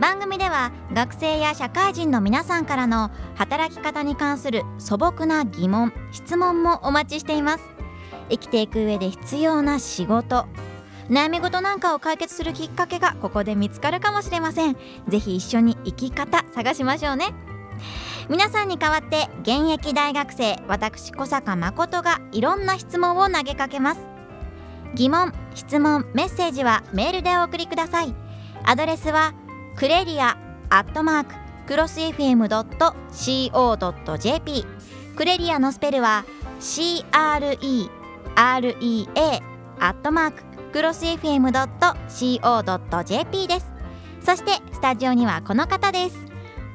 番組では学生や社会人の皆さんからの働き方に関する素朴な疑問質問もお待ちしています。生きていく上で必要な仕事。悩み事なんかを解決するきっかけがここで見つかるかもしれません。ぜひ一緒に生き方探しましょうね。皆さんに代わって現役大学生私小坂誠がいろんな質問を投げかけます。疑問質問メッセージはメールでお送りください。アドレスはクレリアアットマーククロス FM.co.jp クレリアのスペルは CREREA アットマーククロス FM.co.jp です。そしてスタジオにはこの方です。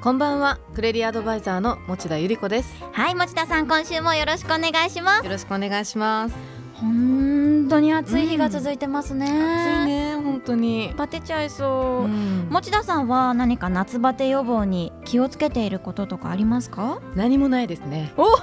こんばんは。クレリアアドバイザーの持田由里子です。はい持田さん今週もよろしくお願いします。よろしくお願いします本当に暑い日が続いてますね、暑いね本当に。バテちゃいそう、うん。持田さんは何か夏バテ予防に気をつけていることとかありますか？何もないですね。もう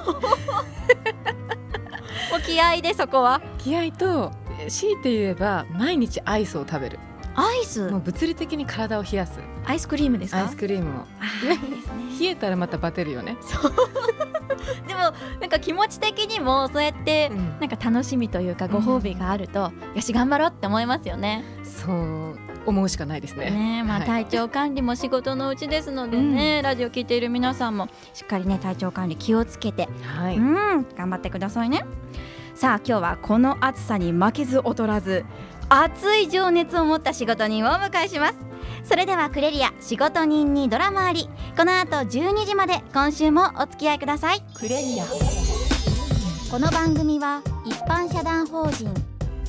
気合でそこは。気合と強いて言えば毎日アイスを食べるアイス。もう物理的に体を冷やす。アイスクリームですか？アイスクリームを。あーいいですね。冷えたらまたバテるよね。でもなんか気持ち的にもそうやってうん。なんか楽しみというかご褒美があると、よし頑張ろうって思いますよね。そう思うしかないですね。ねまあ、はい。体調管理も仕事のうちですのでね、ラジオ聞いている皆さんもしっかりね体調管理気をつけて、はい、うん頑張ってくださいね。さあ今日はこの暑さに負けず劣らず熱い情熱を持った仕事人をお迎えします。それではクレリア仕事人にドラマあり。この後12時まで今週もお付き合いください。クレリア。この番組は一般社団法人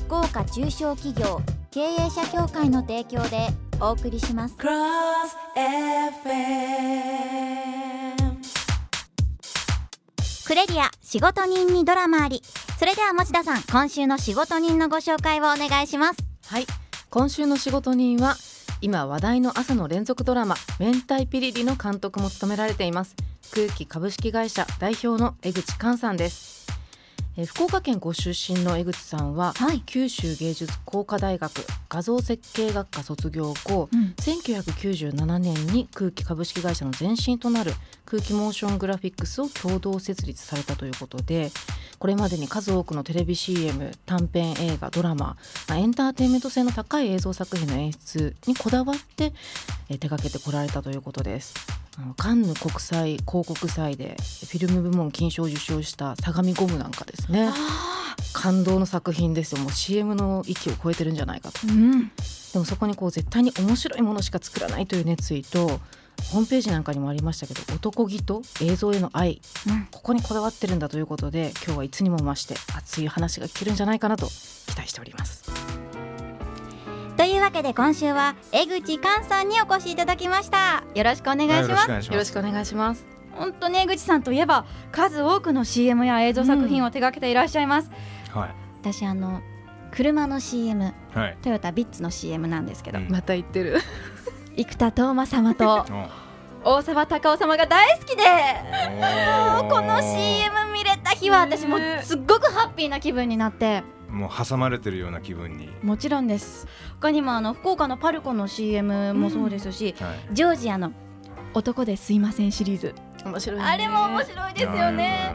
福岡中小企業経営者協会の提供でお送りします。Cross FM クレリア仕事人にドラマありそれでは持田さん今週の仕事人のご紹介をお願いします。はい今週の仕事人は今話題の朝の連続ドラマ「明太ピリリ」の監督も務められています。空気株式会社代表の江口寛さんです。えー福岡県ご出身の江口さんは、はい九州芸術工科大学画像設計学科卒業後、うん1997年に空気株式会社の前身となる空気モーショングラフィックスを共同設立されたということでこれまでに数多くのテレビ CM 短編映画ドラマ、まあエンターテインメント性の高い映像作品の演出にこだわって、えー手掛けてこられたということです。あのカンヌ国際広告祭でフィルム部門金賞を受賞した相模ゴムなんかですね。感動の作品ですよ。もう CM の域を超えてるんじゃないかと。うんでもそこにこう絶対に面白いものしか作らないという熱意とホームページなんかにもありましたけど男気と映像への愛。うん。ここにこだわってるんだということで今日はいつにも増して熱い話が聞けるんじゃないかなと期待しておりますというわけで今週は江口寛さんにお越しいただきました。よろしくお願いします。よろしくお願いします。よろしくお願いします。本当に江口さんといえば数多くの CM や映像作品を手掛けていらっしゃいます、はい。私あの車の CM はい。トヨタビッツの CM なんですけど、うん。また言ってる。生田斗真様と お大沢たかお様が大好きで。おもうこの CM 見れた日は私もすっごくハッピーな気分になってもう挟まれてるような気分に。もちろんです。他にもあの福岡のパルコの CM もそうですし、はい。ジョージアの男ですいませんシリーズ。面白い、ね、あれも面白いですよね。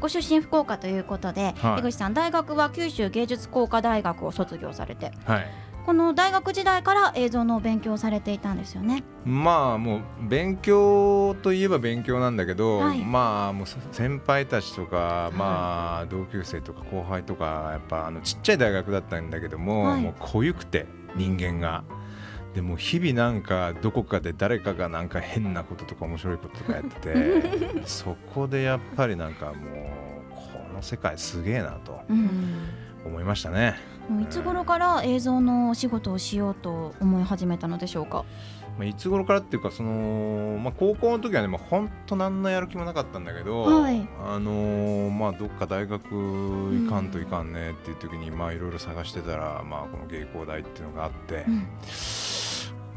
ご出身福岡ということで、はい。江口さん大学は九州芸術工科大学を卒業されて。はい。この大学時代から映像のお勉強をされていたんですよね。まあもう勉強といえば勉強なんだけど、はい。まあもう先輩たちとか、まあ同級生とか後輩とかやっぱあのちっちゃい大学だったんだけども、はい。もう濃ゆくて人間が。でも日々なんかどこかで誰かがなんか変なこととか面白いこととかやってて そこでやっぱりなんかもうこの世界すげえなとうん思いましたね。もういつ頃から映像のお仕事をしようと思い始めたのでしょうか？まあ、いつ頃からっていうかその、まあ、高校の時はね、まあ、本当何のやる気もなかったんだけど、はい。あのーまあ、どっか大学行かんといかんねっていう時にまあいろいろ探してたら、まあ、この芸工大っていうのがあって、うん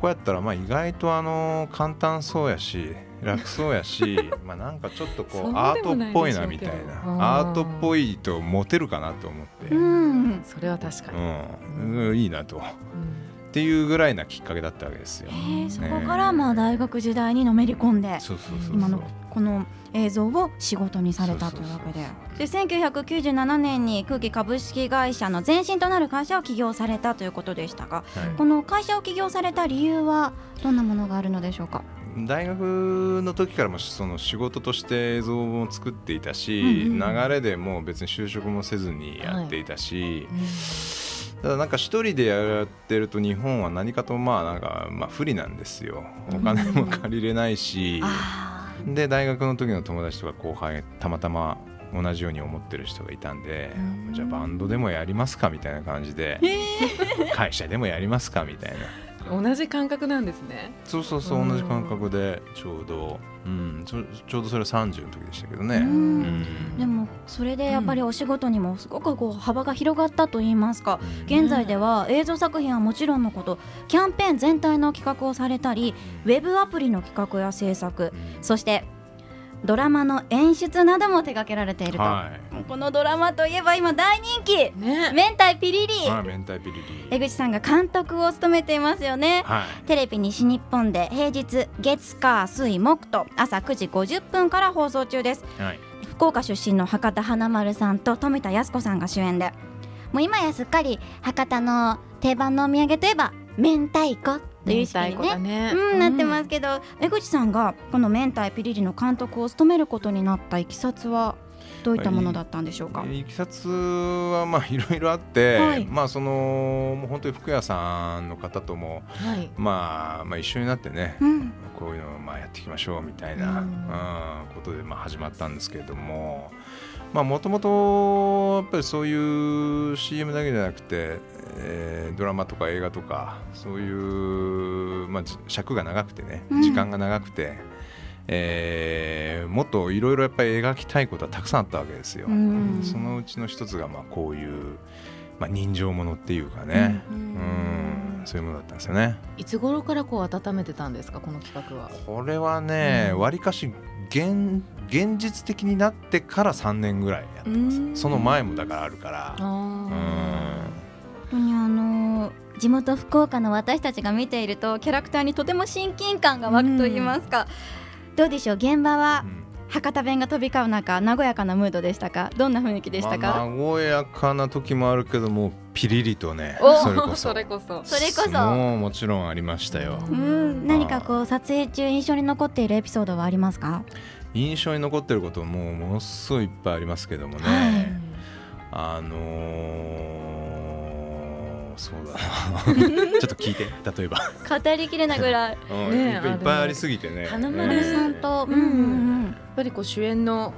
こうやったらまあ意外とあの簡単そうやし楽そうやし まあなんかちょっとこそううアートっぽいなみたいな。うん。アートっぽいとモテるかなと思って、ううん。んそれは確かに、うんいいなと。うんっていうぐらいなきっかけだったわけですよ。そこからまあ大学時代にのめり込んで今のこの映像を仕事にされたというわけで。で1997年に空気株式会社の前身となる会社を起業されたということでしたがはい。この会社を起業された理由はどんなものがあるのでしょうか？大学の時からもその仕事として映像を作っていたし、うんうん。流れでもう別に就職もせずにやっていたし、うんただなんか一人でやってると日本は何かとまあなんかまあ不利なんですよ。お金も借りれないし、あで大学の時の友達とか後輩たまたま同じように思ってる人がいたんで、うん。じゃあバンドでもやりますかみたいな感じで。会社でもやりますかみたいな同じ感覚なんですね。そうそうそううん同じ感覚でちょうど、うん、ちょちょうどそれは30の時でしたけどね、うん。うん。でもそれでやっぱりお仕事にもすごくこう幅が広がったといいますかうん。現在では映像作品はもちろんのことキャンペーン全体の企画をされたりウェブアプリの企画や制作うん。そしてドラマの演出なども手掛けられていると、はい。このドラマといえば今大人気。ね。明太ピリリ。はい明太ピリリ。江口さんが監督を務めていますよね。はい。テレビ西日本で平日月火水木と朝9時50分から放送中です。はい。福岡出身の博多華丸さんと富田靖子さんが主演で。もう今やすっかり博多の定番のお土産といえば明太子という意識にね。ね。うん、なってますけど江口さんがこの明太ピリリの監督を務めることになったいきさつはどういったものだったんでしょうか？いきさつはまあいろいろあって、はい。まあそのもう本当に服屋さんの方とも、はい。まあ、まあ一緒になってね、うん、こういうのをまあやっていきましょうみたいな、うん。うんことでまあ始まったんですけれどももともとやっぱりそういう CM だけじゃなくて、えードラマとか映画とかそういう、まあ、じ尺が長くてねうん。時間が長くて、えーもっといろいろやっぱり描きたいことはたくさんあったわけですよ。うん。そのうちの一つがまあこういう、まあ、人情ものっていうかね、ううんん。そういうものだったんですよね。いつ頃からこう温めてたんですかこの企画は？これはねうん。わり、かし現現実的になってから3年ぐらいやってます。うん。その前もだからあるから。あうん。本当にあの地元福岡の私たちが見ているとキャラクターにとても親近感が湧くと言いますか、どうでしょう？現場はうん博多弁が飛び交う中和やかなムードでしたか？どんな雰囲気でしたまあか、和やかな時もあるけどもピリリとねお それこそ。それこそ。それこそ。もうもちろんありましたよ。うん。何かこう撮影中印象に残っているエピソードはありますか？印象に残ってることもものすごいいっぱいありますけどもね、はい。あのーそうだな。ちょっと聞いて例えば、語りきれないぐらい。うんねえいっぱいいっぱいありすぎてね。花丸さんと、うん。うんやっぱりこう主演の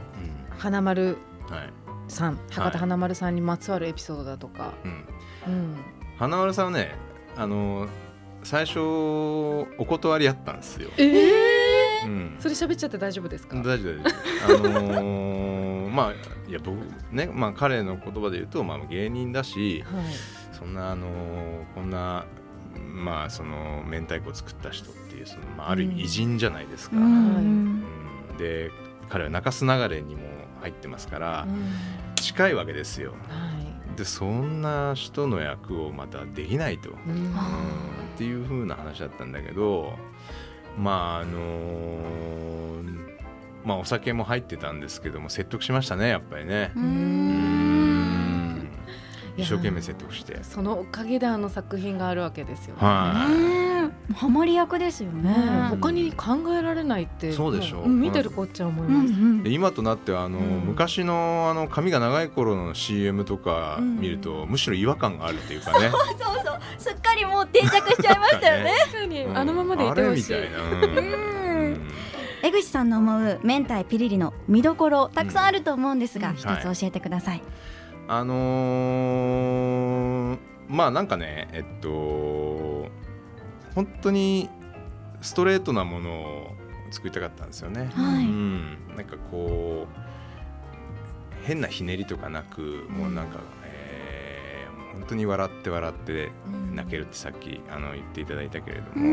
うん。花丸はい。さん博多華丸さんにまつわるエピソードだとか、うん。うん。花丸さんはねあの最初お断りあったんですよ、ええうん、それ喋っちゃって大丈夫ですか？大丈夫大丈夫あのー まあいや僕ねまあ彼の言葉で言うと、まあ、芸人だしはい。そんなあのーこんなまあその明太子を作った人っていうその、まあ、ある意うん。味偉人じゃないですか、ううん。んで彼は中洲流れにも入ってますから、うん。近いわけですよ。はい。でそんな人の役をまたできないと、うん。うん。っていう風な話だったんだけどまああのーまあお酒も入ってたんですけども説得しましたねやっぱりね一生懸命説得して。そのおかげであの作品があるわけですよね。はい、ハマり役ですよね。ねえ他に考えられないってそうでしょもん見てるこっちゃ思いうんます。うんで今となってはあの、うん。昔のあの髪が長い頃の CM とかうん。見ると、むしろ違和感があるというかね。そうそう。すっかりもう定着しちゃいましたよね。確かに。うん。あのままでいてほしい。あれみたいな、うん。うん。江口さんの思う明太ピリリの見どころたくさんあると思うんですが、うん。一つ教えてください、あのーまあなんかねえっと本当にストレートなものを作りたかったんですよね。はいうん、なんかこう変なひねりとかなくもうなんか、えー本当に笑って笑ってうん。泣けるってさっきあの言っていただいたけれども、うん。う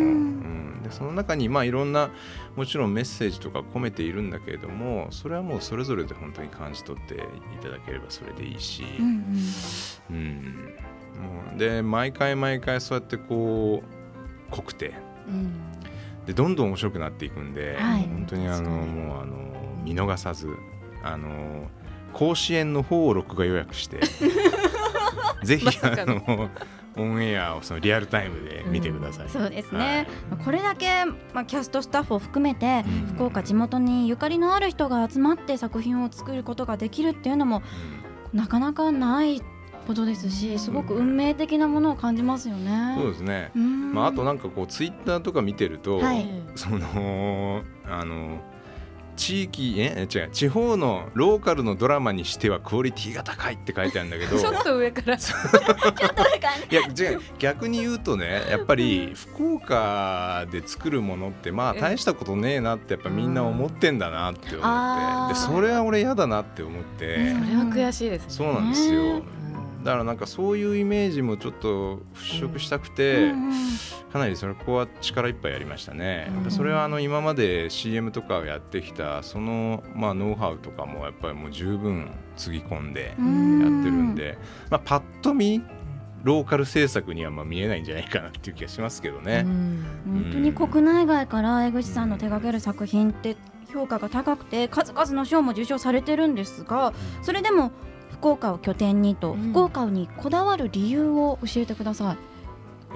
ん。でその中にまあいろんなもちろんメッセージとか込めているんだけれどもそれはもうそれぞれで本当に感じ取っていただければそれでいいし、うんうん。もうで毎回毎回そうやってこう濃くて。うん。でどんどん面白くなっていくんで、はい。本当にあのもうあの見逃さずあの甲子園の方を録画予約して ぜひあのオンエアをそのリアルタイムで見てください。そうですね、これだけ、まあ、キャストスタッフを含めて、うん。福岡地元にゆかりのある人が集まって作品を作ることができるっていうのもなかなかないことですしすごく運命的なものを感じますようんね。そうですね、うん。まあ、あとなんかこうツイッターとか見てると、はい。そのあの地域え違う地方のローカルのドラマにしてはクオリティが高いって書いてあるんだけど。ちょっと上から。いや違う逆に言うとねやっぱり福岡で作るものってまあえ大したことねえなってやっぱみんな思ってんだなって思って。でそれは俺嫌だなって思って。うんそれは悔しいですね。そうなんですよ。ねだからなんかそういうイメージもちょっと払拭したくてうんうん。かなりそれここは力いっぱいやりましたね。うんそれはあの今まで CM とかをやってきたそのまあノウハウとかもやっぱりもう十分つぎ込んでやってるんでまあパッと見ローカル制作にはまあ見えないんじゃないかなっていう気がしますけどね。うん。本当に国内外から江口さんの手掛ける作品って評価が高くて数々の賞も受賞されてるんですがそれでも福岡を拠点にと、うん。福岡にこだわる理由を教えてください。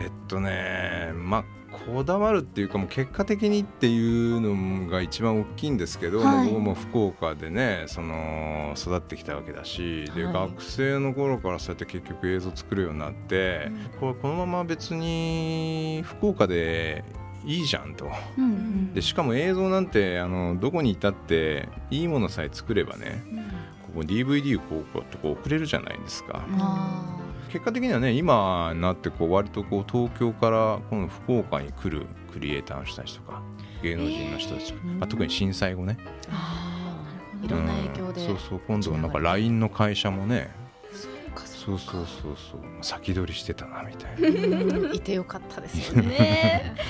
えっとねまあこだわるっていうかもう結果的にっていうのが一番大きいんですけど、はい。僕も福岡でねその育ってきたわけだし、ではい。学生の頃からそうやって結局映像作るようになって、これこのまま別に福岡でいいじゃんと。うんうん。でしかも映像なんてあのどこにいたっていいものさえ作ればねここ DVD をこうこうやってこう送れるじゃないですか。あ結果的にはね今になってこう割とこう東京からこの福岡に来るクリエイターの人たちとか芸能人の人たち、ー。まあ、特に震災後ね。いろんな影響で、うんそうそう今度はなんか LINE の会社もねそうかそうそうそうそう先取りしてたなみたいな。うん。いてよかったですよね。ね。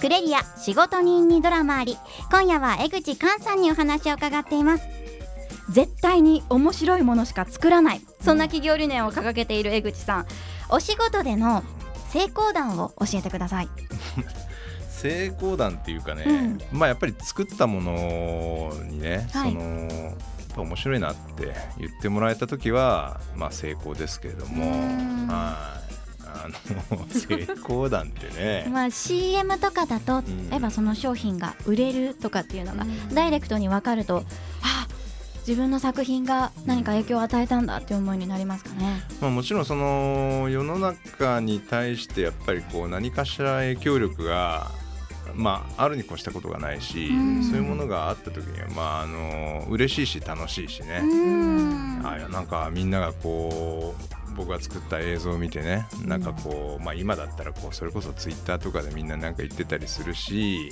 クレリア仕事人にドラマあり今夜は江口寛さんにお話を伺っています。絶対に面白いものしか作らない。そんな企業理念を掲げている江口さん。お仕事での成功談を教えてください。成功談っていうかね、まあやっぱり作ったものにね、はい。その面白いなって言ってもらえた時はまあ成功ですけれども。うん。はいあの成功談ってね。まあ CM とかだとん。例えばその商品が売れるとかっていうのがうん。ダイレクトに分かるとあ自分の作品が何か影響を与えたんだって思いになりますかね。まあ、もちろんその世の中に対してやっぱりこう何かしら影響力が、まあ、あるに越したことがないし、うん。そういうものがあった時には、まあ、あの嬉しいし楽しいしね、うん。あいやなんかみんながこう僕が作った映像を見てねなんかこう、まあ、今だったらこうそれこそツイッターとかでみんななんか言ってたりするし、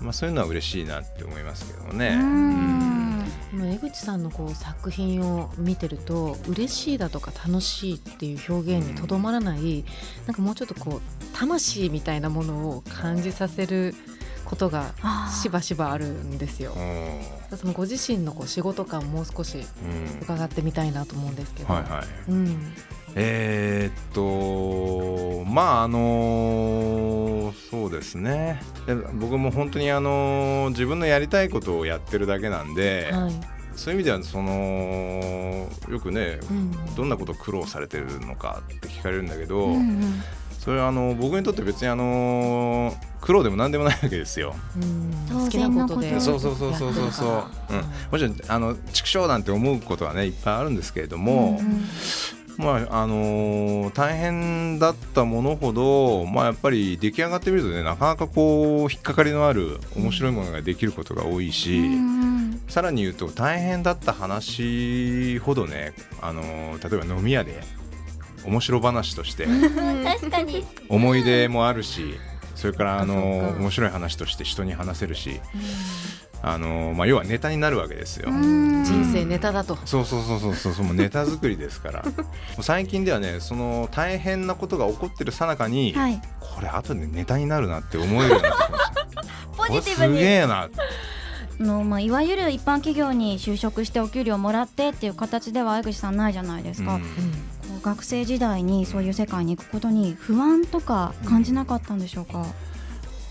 まあ、そういうのは嬉しいなって思いますけどね。うん。江口さんのこう作品を見てると嬉しいだとか楽しいっていう表現にとどまらないなんかもうちょっとこう魂みたいなものを感じさせることがしばしばあるんですよ。う。ん。そのご自身のこう仕事感もう少しうん。伺ってみたいなと思うんですけど。はいはい。うん。えーっとまああのそうですね。で僕も本当にあの自分のやりたいことをやってるだけなんで、はい。そういう意味ではそのよくねうん。どんなこと苦労されてるのかって聞かれるんだけど、うんうんそれはあの僕にとって別にあの苦労でも何でもないわけですよ。好きなことで。そうそうそうそうそうそう、うん、もちろんあの畜生なんて思うことはねいっぱいあるんですけれども、うんまああのー大変だったものほど、まあ、やっぱり出来上がってみるとねなかなかこう引っかかりのある面白いものができることが多いし、うん。さらに言うと大変だった話ほどねあの例えば飲み屋で面白話として確かに。思い出もあるしそれからあの面白い話として人に話せるしあの、まあ、要はネタになるわけですよ。人人生ネタだと、そうそうそうそうそうネタ作りですから。最近ではねその大変なことが起こってるさなかに、はい。これ後でネタになるなって思えるようになってきました。ポこれすげえな。あのまあ、いわゆる一般企業に就職してお給料もらってっていう形では江口さんないじゃないですか、うん学生時代にそういう世界に行くことに不安とか感じなかったんでしょうか、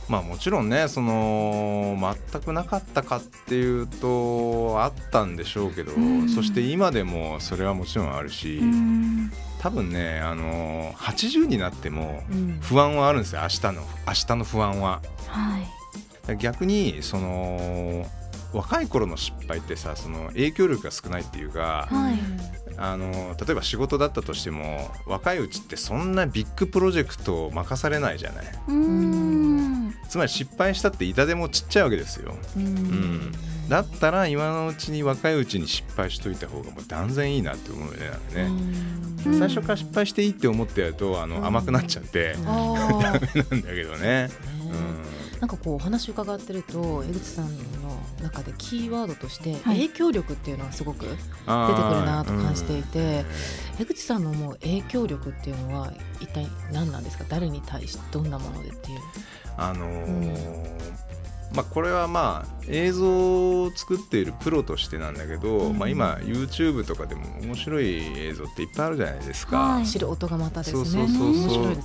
まあもちろんねその全くなかったかっていうとあったんでしょうけど、うん。そして今でもそれはもちろんあるし、うん。多分ねあの80になってもうん。不安はあるんですよ明日の明日の不安は。はい。逆にその若い頃の失敗ってさその影響力が少ないっていうか、はい。あの例えば仕事だったとしても若いうちってそんなビッグプロジェクトを任されないじゃない。うん。つまり失敗したって痛手もちっちゃいわけですよ。うん。ん。だったら今のうちに若いうちに失敗しといた方がもう断然いいなって思うよねね、うん。最初から失敗していいって思ってやるとあの、うん甘くなっちゃって、あーなんだけどね、なんかこうお話伺ってると江口さんの中でキーワードとしてはい。影響力っていうのはすごく出てくるなと感じていて、江口さんの思う影響力っていうのは一体何なんですか？誰に対してどんなものでっていう。あのーまあ、これはまあ映像を作っているプロとしてなんだけど、うん。まあ、今 YouTube とかでも面白い映像っていっぱいあるじゃないですか、はい。素人がまたですね。そうね。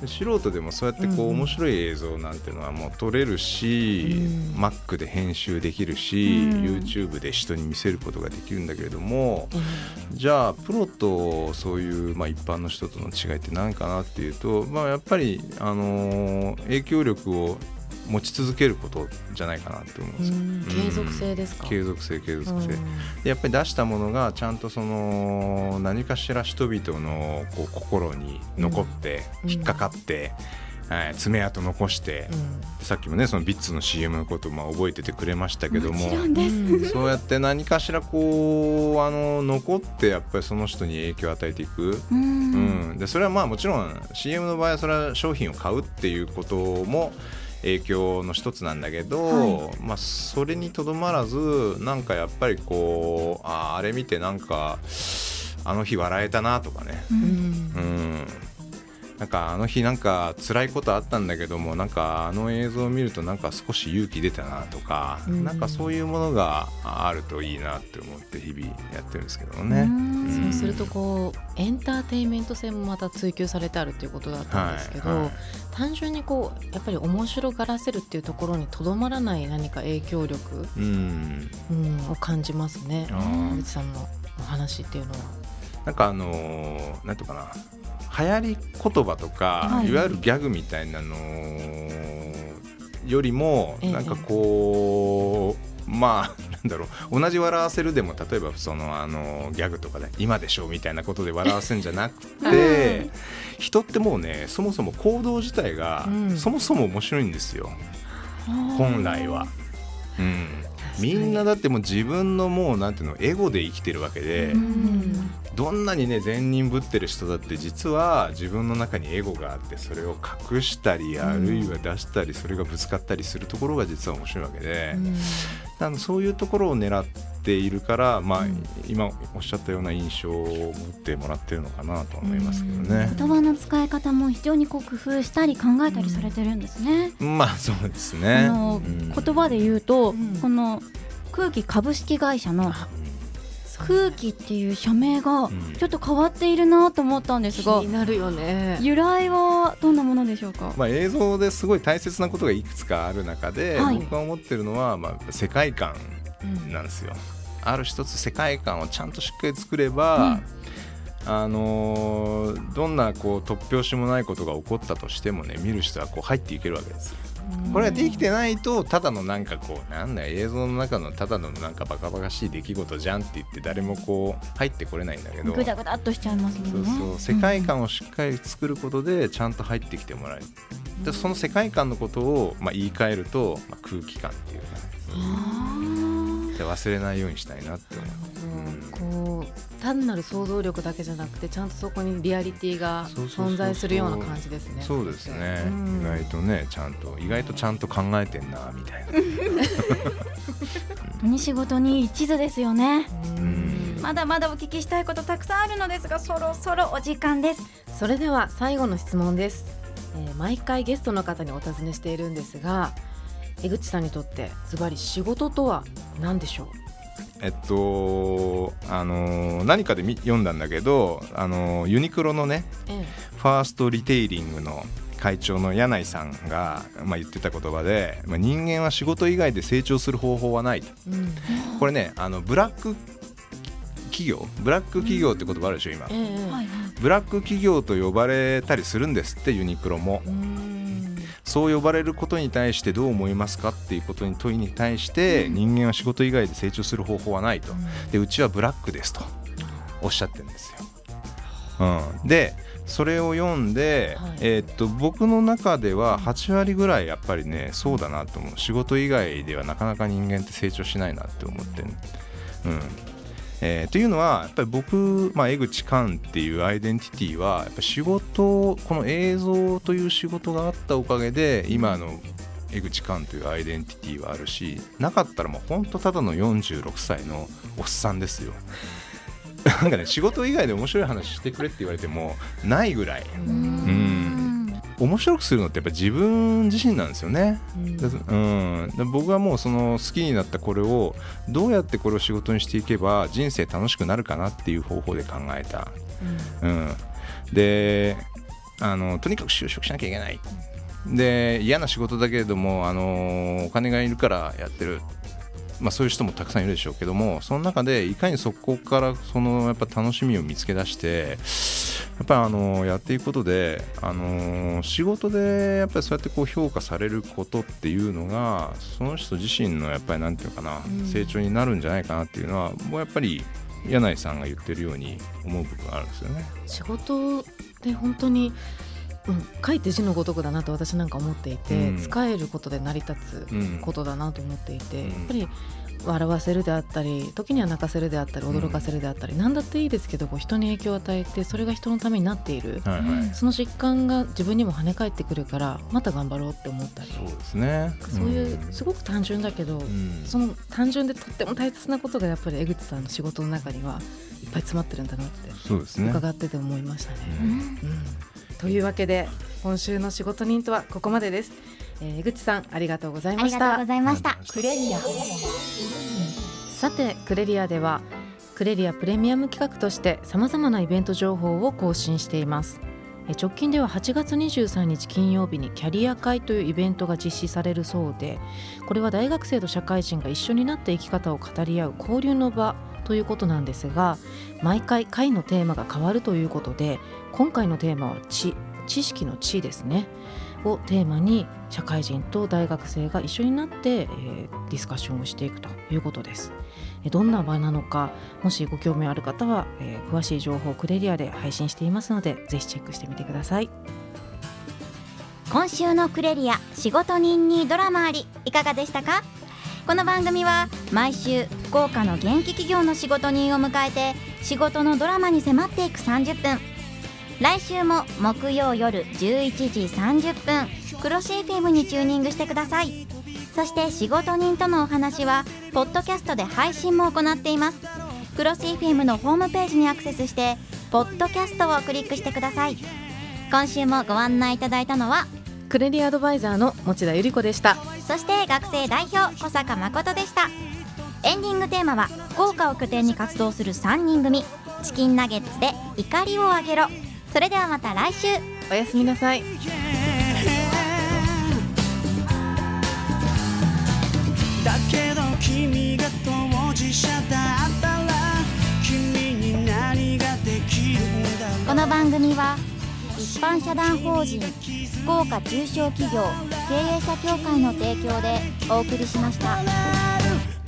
で素人でもそうやってこううん。面白い映像なんていうのはもう撮れるし、うん。Mac で編集できるし、うん。YouTube で人に見せることができるんだけれどもえじゃあプロとそういうまあ一般の人との違いって何かなっていうと、まあ、やっぱり、あのー影響力を持ち続けることじゃないかなって思うんえですよ。うん。継続性ですか？継続性継続性、やっぱり出したものがちゃんとその何かしら人々のこう心に残って、うん。引っかかって、はい、爪痕残して、さっきもねそのビッツの CM のことも覚えててくれましたけどもそうやって何かしらこうあの残ってやっぱりその人に影響を与えていく、うん。うん、でそれはまあもちろん CM の場合はそれは商品を買うっていうことも影響の一つなんだけど、はまあ、それにとどまらずなんかやっぱりこうあーあれ見てなんかあの日笑えたなとかね、ううんん。うん、なんかあの日なんか辛いことあったんだけどもなんかあの映像を見るとなんか少し勇気出たなとか、うん。なんかそういうものがあるといいなって思って日々やってるんですけどもね。うん。そうするとこうエンターテインメント性もまた追求されてあるっていうことだったんですけど、はいはい。単純にこうやっぱり面白がらせるっていうところにとどまらない何か影響力、うん。うん、を感じますね。さんのお話っていうのは。なんかあのーなんていうかな流行り言葉とか、はい。い、わゆるギャグみたいなのよりも、ええ。なんかこうまあなんだろう同じ笑わせるでも例えばそのあのギャグとかで「今でしょ」みたいなことで笑わせるんじゃなくて、人ってもうねそもそも行動自体が、うん。そもそも面白いんですよ。本来は。うん。みんなだってもう自分のもうなんていうのエゴで生きてるわけで、うんどんなにね善人ぶってる人だって実は自分の中にエゴがあってそれを隠したりあるいは出したりそれがぶつかったりするところが実は面白いわけで、うんあのそういうところを狙っているから、まあうん今おっしゃったような印象を持ってもらってるのかなと思いますけどね。言葉の使い方も非常にこう工夫したり考えたりされてるんですね。まあそうですね。あのうん言葉で言うと、うんこの空気株式会社の空気っていう社名がんちょっと変わっているなと思ったんです気が、になるよね。由来はどんなものでしょうか？まあ、映像ですごい大切なことがいくつかある中で、はい僕が思ってるのは、まあ、世界観うんなんですよ。ある一つ世界観をちゃんとしっかり作れば、あのーどんなこう突拍子もないことが起こったとしてもね見る人はこう入っていけるわけですよ。これができてないとただのなんかこうなんだよ映像の中のただのなんかバカバカしい出来事じゃんって言って誰もこう入ってこれないんだけど。ぐだぐだっとしちゃいますもんね。そうそう。世界観をしっかり作ることでちゃんと入ってきてもらえるでその世界観のことを、まあ、言い換えると、まあ、空気感っていうかね。忘れないようにしたいなって思う。もうこう単なる想像力だけじゃなくてちゃんとそこにリアリティが存在するような感じですね。そうですね、うん。意外とねちゃんと意外とちゃんと考えてんなみたいな。本当に仕事に一途ですよねうん。まだまだお聞きしたいことたくさんあるのですがそろそろお時間です。それでは最後の質問です、えー毎回ゲストの方にお尋ねしているんですが江口さんにとってズバリ仕事とは何でしょう？えっとあのー何かで見読んだんだけどあのーユニクロのねえファーストリテイリングの会長の柳井さんが、まあ、言ってた言葉で、まあ、人間は仕事以外で成長する方法はないと。えうん。これねあのブラック企業ブラック企業って言葉あるでしょ今。ブラック企業と呼ばれたりするんですってユニクロも。うんそう呼ばれることに対してどう思いますかっていうことに問いに対して人間は仕事以外で成長する方法はないと。でうちはブラックですとおっしゃってるんですよ。うん、でそれを読んで、はい。えーっと僕の中では8割ぐらいやっぱりねそうだなと思う。仕事以外ではなかなか人間って成長しないなって思ってる、うんえーというのはやっぱり僕、まあ、江口寛っていうアイデンティティはやっぱ仕事この映像という仕事があったおかげで今の江口寛というアイデンティティはあるしなかったらもうほんとただの46歳のおっさんですよ。なんかね仕事以外で面白い話してくれって言われてもないぐらいうん面白くするのってやっぱ自分自身なんですよね。うんだうん、で僕はもうその好きになったこれをどうやってこれを仕事にしていけば人生楽しくなるかなっていう方法で考えた。うん、であのとにかく就職しなきゃいけない。で嫌な仕事だけれどもあのお金がいるからやってる。まあ、そういう人もたくさんいるでしょうけどもその中でいかにそこからそのやっぱ楽しみを見つけ出してやっぱりあのやっていくことであの仕事でやっぱりそうやってこう評価されることっていうのがその人自身のやっぱりなんていうのかな、うん成長になるんじゃないかなっていうのはもうやっぱり柳井さんが言ってるように思う部分があるんですよね。仕事って本当に、うん、書いて字のごとくだなと私なんか思っていて、うん。使えることで成り立つうん。ことだなと思っていて、うん。やっぱり笑わせるであったり時には泣かせるであったり驚かせるであったり、何だっていいですけどこう人に影響を与えてそれが人のためになっている、はいはい、その実感が自分にも跳ね返ってくるからまた頑張ろうって思ったり。そうですね。そういうすごく単純だけど、うん。その単純でとっても大切なことがやっぱり江口さんの仕事の中にはいっぱい詰まってるんだなってそうですね。伺ってて思いましたね。うん。うんというわけで今週の仕事人とはここまでです、えー江口さんありがとうございました。ありがとうございました。クレリアさてクレリアではクレリアプレミアム企画としてさまざまなイベント情報を更新しています。えー直近では8月23日金曜日にキャリア会というイベントが実施されるそうでこれは大学生と社会人が一緒になって生き方を語り合う交流の場ということなんですが毎回会のテーマが変わるということで今回のテーマは知知識の知ですねをテーマに社会人と大学生が一緒になって、えーディスカッションをしていくということです。えどんな場なのかもしご興味ある方は、えー詳しい情報をクレリアで配信していますのでぜひチェックしてみてください。今週のクレリア仕事人にドラマありいかがでしたか？この番組は毎週福岡の元気企業の仕事人を迎えて仕事のドラマに迫っていく30分来週も木曜夜11時30分クロシー FM にチューニングしてください。そして仕事人とのお話はポッドキャストで配信も行っています。クロシー FM のホームページにアクセスしてポッドキャストをクリックしてください。今週もご案内いただいたのはクレリアアドバイザーの持田由里子でした。そして学生代表小坂誠でした。エンディングテーマは福岡を拠点に活動する3人組。チキンナゲッツで怒りをあげろそれではまた来週。おやすみなさい。だけど君が当事者だったら君に何ができるんだこの番組は一般社団法人福岡中小企業経営者協会の提供でお送りしました。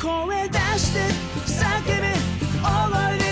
声出して叫べ